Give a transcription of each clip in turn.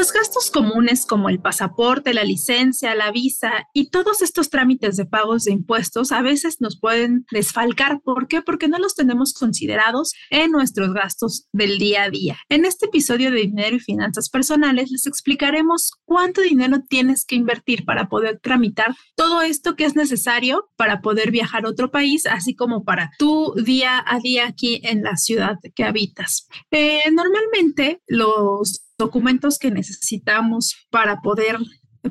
los gastos comunes como el pasaporte, la licencia, la visa y todos estos trámites de pagos de impuestos a veces nos pueden desfalcar. ¿Por qué? Porque no los tenemos considerados en nuestros gastos del día a día. En este episodio de Dinero y Finanzas Personales les explicaremos cuánto dinero tienes que invertir para poder tramitar todo esto que es necesario para poder viajar a otro país, así como para tu día a día aquí en la ciudad que habitas. Eh, normalmente los documentos que necesitamos para poder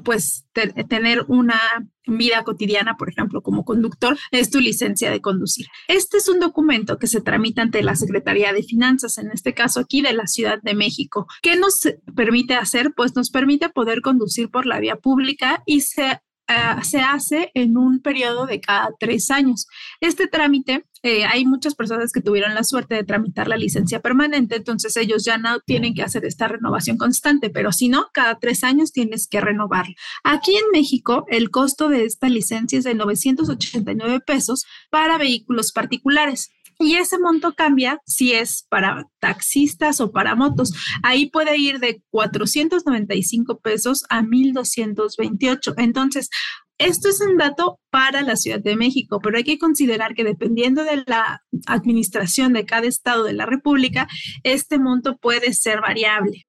pues tener una vida cotidiana, por ejemplo, como conductor, es tu licencia de conducir. Este es un documento que se tramita ante la Secretaría de Finanzas, en este caso aquí de la Ciudad de México. ¿Qué nos permite hacer? Pues nos permite poder conducir por la vía pública y se Ah, se hace en un periodo de cada tres años. Este trámite, eh, hay muchas personas que tuvieron la suerte de tramitar la licencia permanente, entonces ellos ya no tienen que hacer esta renovación constante, pero si no, cada tres años tienes que renovarla. Aquí en México, el costo de esta licencia es de 989 pesos para vehículos particulares. Y ese monto cambia si es para taxistas o para motos. Ahí puede ir de 495 pesos a 1228. Entonces, esto es un dato para la Ciudad de México, pero hay que considerar que dependiendo de la administración de cada estado de la República, este monto puede ser variable.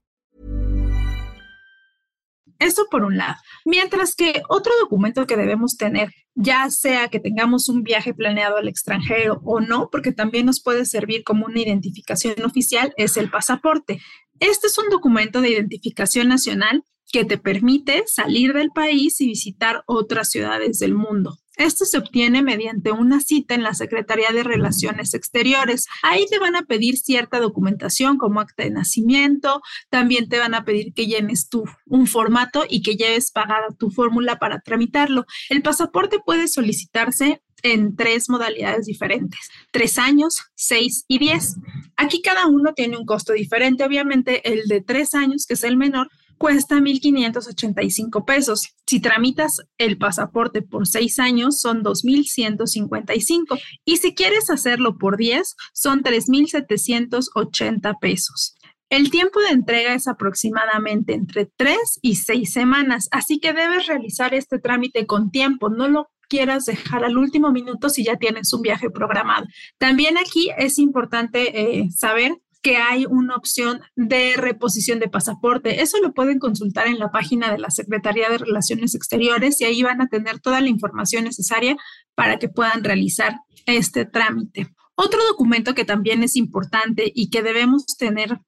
Eso por un lado. Mientras que otro documento que debemos tener, ya sea que tengamos un viaje planeado al extranjero o no, porque también nos puede servir como una identificación oficial, es el pasaporte. Este es un documento de identificación nacional que te permite salir del país y visitar otras ciudades del mundo. Esto se obtiene mediante una cita en la Secretaría de Relaciones Exteriores. Ahí te van a pedir cierta documentación como acta de nacimiento, también te van a pedir que llenes tu, un formato y que lleves pagada tu fórmula para tramitarlo. El pasaporte puede solicitarse en tres modalidades diferentes, tres años, seis y diez. Aquí cada uno tiene un costo diferente. Obviamente el de tres años, que es el menor, cuesta 1.585 pesos. Si tramitas el pasaporte por seis años, son 2.155. Y si quieres hacerlo por 10, son 3.780 pesos. El tiempo de entrega es aproximadamente entre 3 y 6 semanas, así que debes realizar este trámite con tiempo, no lo quieras dejar al último minuto si ya tienes un viaje programado. También aquí es importante eh, saber que hay una opción de reposición de pasaporte. Eso lo pueden consultar en la página de la Secretaría de Relaciones Exteriores y ahí van a tener toda la información necesaria para que puedan realizar este trámite. Otro documento que también es importante y que debemos tener,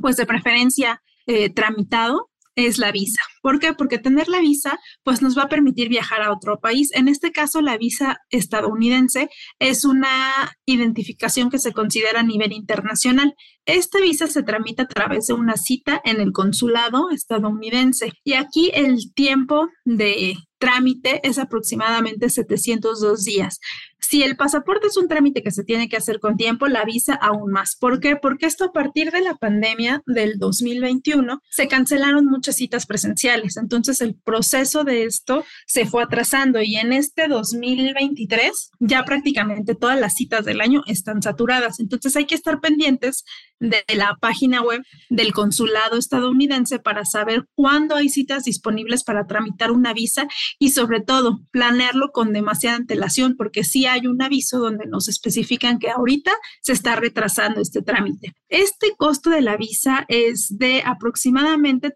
pues de preferencia, eh, tramitado es la visa. ¿Por qué? Porque tener la visa pues nos va a permitir viajar a otro país. En este caso, la visa estadounidense es una identificación que se considera a nivel internacional. Esta visa se tramita a través de una cita en el consulado estadounidense y aquí el tiempo de trámite es aproximadamente 702 días. Si el pasaporte es un trámite que se tiene que hacer con tiempo, la visa aún más. ¿Por qué? Porque esto a partir de la pandemia del 2021 se cancelaron muchas citas presenciales. Entonces el proceso de esto se fue atrasando y en este 2023 ya prácticamente todas las citas del año están saturadas. Entonces hay que estar pendientes de la página web del consulado estadounidense para saber cuándo hay citas disponibles para tramitar una visa y sobre todo planearlo con demasiada antelación porque sí hay un aviso donde nos especifican que ahorita se está retrasando este trámite. Este costo de la visa es de aproximadamente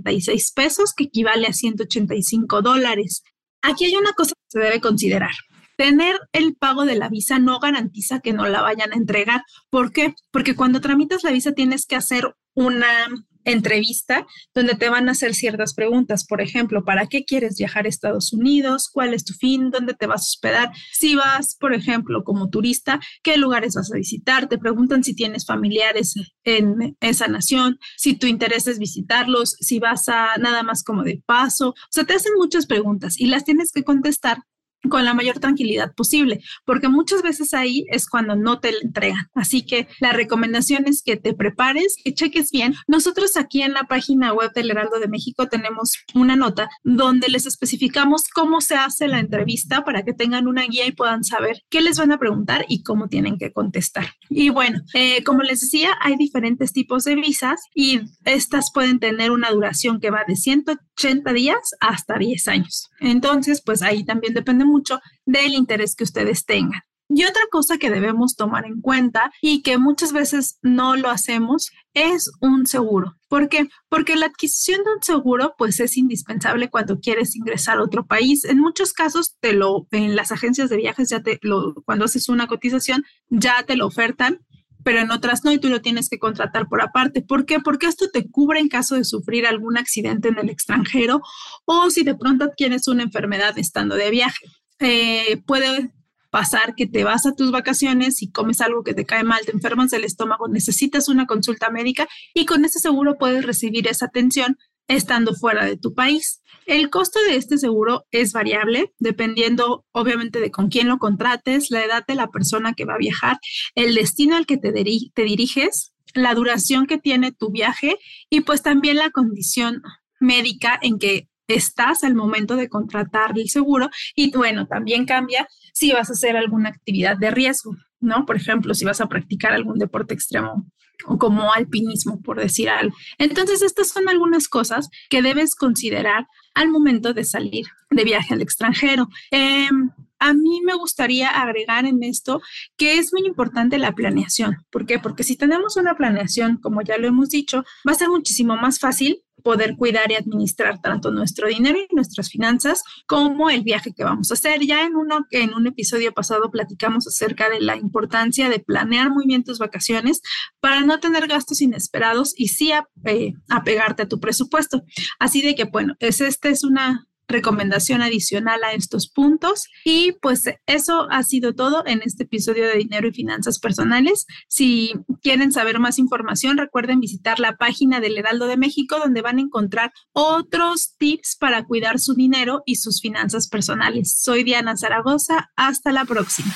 3.346 pesos que equivale a 185 dólares. Aquí hay una cosa que se debe considerar. Tener el pago de la visa no garantiza que no la vayan a entregar. ¿Por qué? Porque cuando tramitas la visa tienes que hacer una entrevista donde te van a hacer ciertas preguntas. Por ejemplo, ¿para qué quieres viajar a Estados Unidos? ¿Cuál es tu fin? ¿Dónde te vas a hospedar? Si vas, por ejemplo, como turista, ¿qué lugares vas a visitar? Te preguntan si tienes familiares en esa nación, si tu interés es visitarlos, si vas a nada más como de paso. O sea, te hacen muchas preguntas y las tienes que contestar con la mayor tranquilidad posible, porque muchas veces ahí es cuando no te entregan. Así que la recomendación es que te prepares, que cheques bien. Nosotros aquí en la página web del Heraldo de México tenemos una nota donde les especificamos cómo se hace la entrevista para que tengan una guía y puedan saber qué les van a preguntar y cómo tienen que contestar. Y bueno, eh, como les decía, hay diferentes tipos de visas y estas pueden tener una duración que va de 180 días hasta 10 años. Entonces, pues ahí también depende mucho del interés que ustedes tengan. Y otra cosa que debemos tomar en cuenta y que muchas veces no lo hacemos es un seguro. ¿Por qué? Porque la adquisición de un seguro pues es indispensable cuando quieres ingresar a otro país. En muchos casos te lo en las agencias de viajes ya te lo cuando haces una cotización ya te lo ofertan pero en otras no y tú lo tienes que contratar por aparte. ¿Por qué? Porque esto te cubre en caso de sufrir algún accidente en el extranjero o si de pronto tienes una enfermedad estando de viaje. Eh, puede pasar que te vas a tus vacaciones y comes algo que te cae mal, te enfermas del estómago, necesitas una consulta médica y con ese seguro puedes recibir esa atención estando fuera de tu país. El costo de este seguro es variable dependiendo obviamente de con quién lo contrates, la edad de la persona que va a viajar, el destino al que te, te diriges, la duración que tiene tu viaje y pues también la condición médica en que estás al momento de contratar el seguro y bueno, también cambia si vas a hacer alguna actividad de riesgo, ¿no? Por ejemplo, si vas a practicar algún deporte extremo o como alpinismo, por decir algo. Entonces, estas son algunas cosas que debes considerar al momento de salir de viaje al extranjero. Em, a mí me gustaría agregar en esto que es muy importante la planeación. ¿Por qué? Porque si tenemos una planeación, como ya lo hemos dicho, va a ser muchísimo más fácil poder cuidar y administrar tanto nuestro dinero y nuestras finanzas como el viaje que vamos a hacer. Ya en, uno, en un episodio pasado platicamos acerca de la importancia de planear muy bien tus vacaciones para no tener gastos inesperados y sí eh, apegarte a tu presupuesto. Así de que, bueno, es, esta es una recomendación adicional a estos puntos. Y pues eso ha sido todo en este episodio de Dinero y Finanzas Personales. Si quieren saber más información, recuerden visitar la página del Heraldo de México donde van a encontrar otros tips para cuidar su dinero y sus finanzas personales. Soy Diana Zaragoza. Hasta la próxima.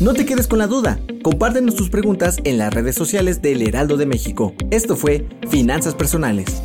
No te quedes con la duda. Compártenos tus preguntas en las redes sociales del Heraldo de México. Esto fue Finanzas Personales.